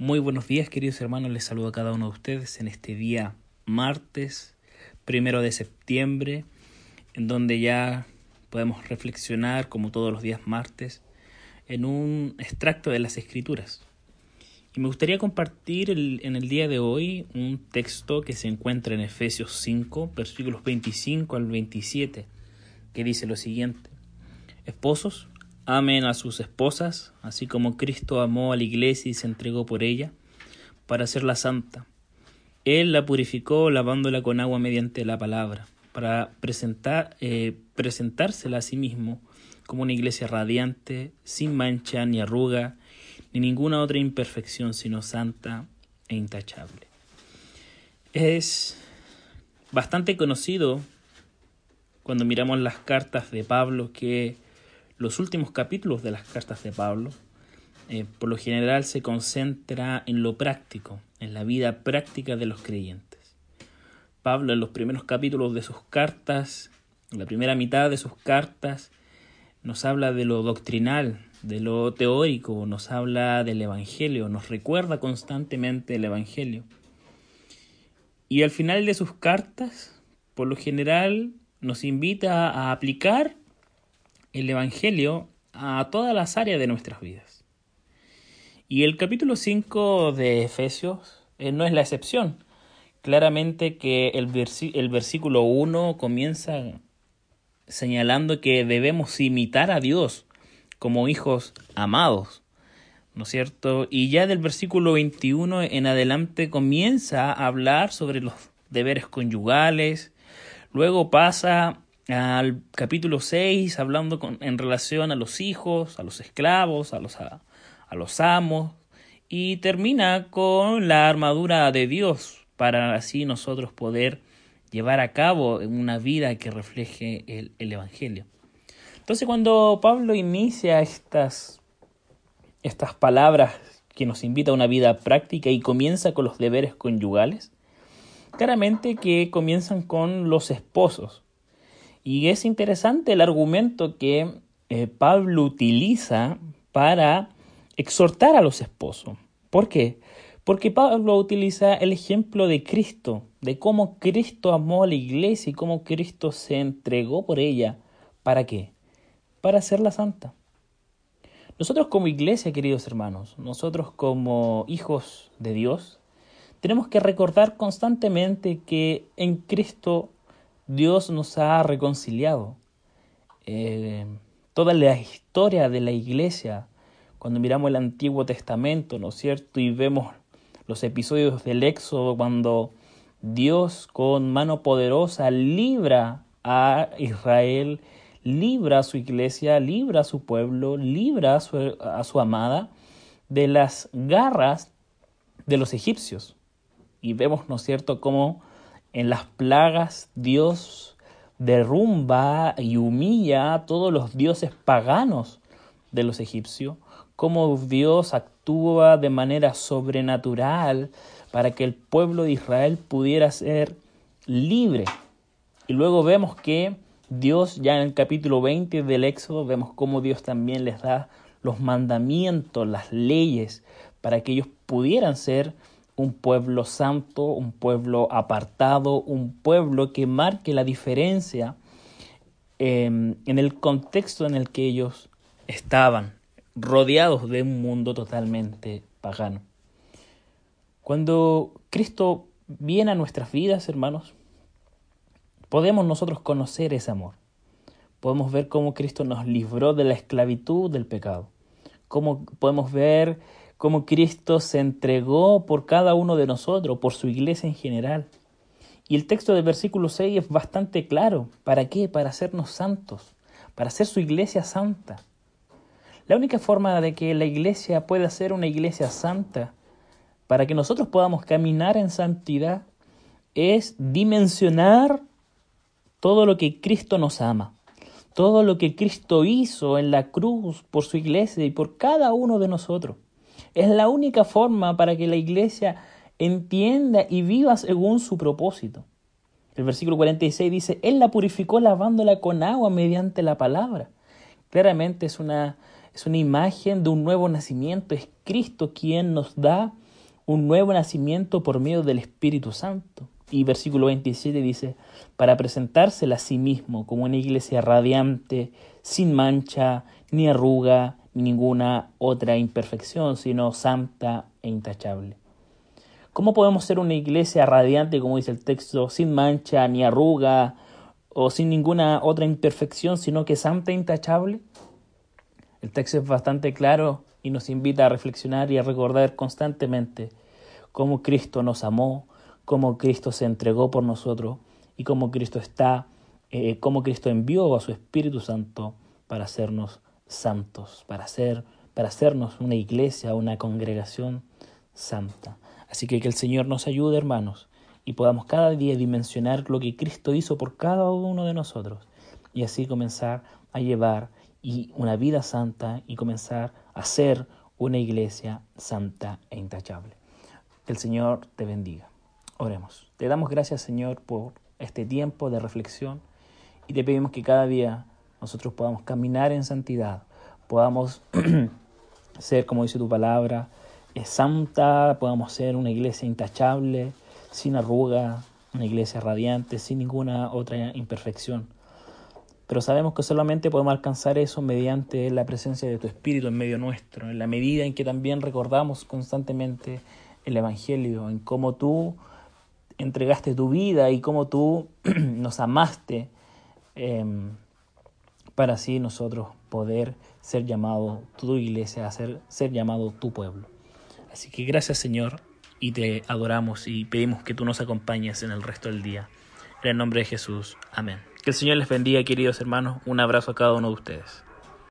Muy buenos días, queridos hermanos. Les saludo a cada uno de ustedes en este día martes, primero de septiembre, en donde ya podemos reflexionar, como todos los días martes, en un extracto de las Escrituras. Y me gustaría compartir en el día de hoy un texto que se encuentra en Efesios 5, versículos 25 al 27, que dice lo siguiente. Esposos, Amen a sus esposas, así como Cristo amó a la iglesia y se entregó por ella, para hacerla santa. Él la purificó lavándola con agua mediante la palabra, para presentar, eh, presentársela a sí mismo como una iglesia radiante, sin mancha ni arruga, ni ninguna otra imperfección, sino santa e intachable. Es bastante conocido cuando miramos las cartas de Pablo que los últimos capítulos de las cartas de Pablo, eh, por lo general se concentra en lo práctico, en la vida práctica de los creyentes. Pablo en los primeros capítulos de sus cartas, en la primera mitad de sus cartas, nos habla de lo doctrinal, de lo teórico, nos habla del Evangelio, nos recuerda constantemente el Evangelio. Y al final de sus cartas, por lo general, nos invita a aplicar el Evangelio a todas las áreas de nuestras vidas. Y el capítulo 5 de Efesios eh, no es la excepción. Claramente que el, el versículo 1 comienza señalando que debemos imitar a Dios como hijos amados, ¿no es cierto? Y ya del versículo 21 en adelante comienza a hablar sobre los deberes conyugales, luego pasa al capítulo 6, hablando con, en relación a los hijos, a los esclavos, a los, a, los amos, y termina con la armadura de Dios para así nosotros poder llevar a cabo una vida que refleje el, el Evangelio. Entonces cuando Pablo inicia estas, estas palabras que nos invita a una vida práctica y comienza con los deberes conyugales, claramente que comienzan con los esposos. Y es interesante el argumento que eh, Pablo utiliza para exhortar a los esposos. ¿Por qué? Porque Pablo utiliza el ejemplo de Cristo, de cómo Cristo amó a la iglesia y cómo Cristo se entregó por ella. ¿Para qué? Para hacerla santa. Nosotros como iglesia, queridos hermanos, nosotros como hijos de Dios, tenemos que recordar constantemente que en Cristo Dios nos ha reconciliado. Eh, toda la historia de la iglesia, cuando miramos el Antiguo Testamento, ¿no es cierto? Y vemos los episodios del Éxodo, cuando Dios con mano poderosa libra a Israel, libra a su iglesia, libra a su pueblo, libra a su, a su amada de las garras de los egipcios. Y vemos, ¿no es cierto?, cómo en las plagas Dios derrumba y humilla a todos los dioses paganos de los egipcios, cómo Dios actúa de manera sobrenatural para que el pueblo de Israel pudiera ser libre. Y luego vemos que Dios, ya en el capítulo 20 del Éxodo, vemos cómo Dios también les da los mandamientos, las leyes, para que ellos pudieran ser un pueblo santo, un pueblo apartado, un pueblo que marque la diferencia em, en el contexto en el que ellos estaban, rodeados de un mundo totalmente pagano. Cuando Cristo viene a nuestras vidas, hermanos, podemos nosotros conocer ese amor. Podemos ver cómo Cristo nos libró de la esclavitud del pecado. Cómo podemos ver cómo Cristo se entregó por cada uno de nosotros, por su iglesia en general. Y el texto del versículo 6 es bastante claro. ¿Para qué? Para hacernos santos, para hacer su iglesia santa. La única forma de que la iglesia pueda ser una iglesia santa, para que nosotros podamos caminar en santidad, es dimensionar todo lo que Cristo nos ama, todo lo que Cristo hizo en la cruz por su iglesia y por cada uno de nosotros. Es la única forma para que la iglesia entienda y viva según su propósito. El versículo 46 dice, Él la purificó lavándola con agua mediante la palabra. Claramente es una, es una imagen de un nuevo nacimiento. Es Cristo quien nos da un nuevo nacimiento por medio del Espíritu Santo. Y versículo 27 dice, para presentársela a sí mismo como una iglesia radiante, sin mancha, ni arruga, ninguna otra imperfección, sino santa e intachable. ¿Cómo podemos ser una iglesia radiante, como dice el texto, sin mancha, ni arruga, o sin ninguna otra imperfección, sino que santa e intachable? El texto es bastante claro y nos invita a reflexionar y a recordar constantemente cómo Cristo nos amó, cómo Cristo se entregó por nosotros y cómo Cristo está, eh, cómo Cristo envió a su Espíritu Santo para hacernos santos, para, hacer, para hacernos una iglesia, una congregación santa. Así que que el Señor nos ayude, hermanos, y podamos cada día dimensionar lo que Cristo hizo por cada uno de nosotros y así comenzar a llevar y una vida santa y comenzar a ser una iglesia santa e intachable. Que el Señor te bendiga. Oremos. Te damos gracias, Señor, por este tiempo de reflexión y te pedimos que cada día nosotros podamos caminar en santidad, podamos ser, como dice tu palabra, eh, santa, podamos ser una iglesia intachable, sin arruga, una iglesia radiante, sin ninguna otra imperfección. Pero sabemos que solamente podemos alcanzar eso mediante la presencia de tu Espíritu en medio nuestro, en la medida en que también recordamos constantemente el Evangelio, en cómo tú entregaste tu vida y cómo tú nos amaste em, para así nosotros poder ser llamado tu iglesia, ser, ser llamado tu pueblo. Así que gracias Señor y te adoramos y pedimos que tú nos acompañes en el resto del día. En el nombre de Jesús. Amén. Que el Señor les bendiga, queridos hermanos. Un abrazo a cada uno de ustedes.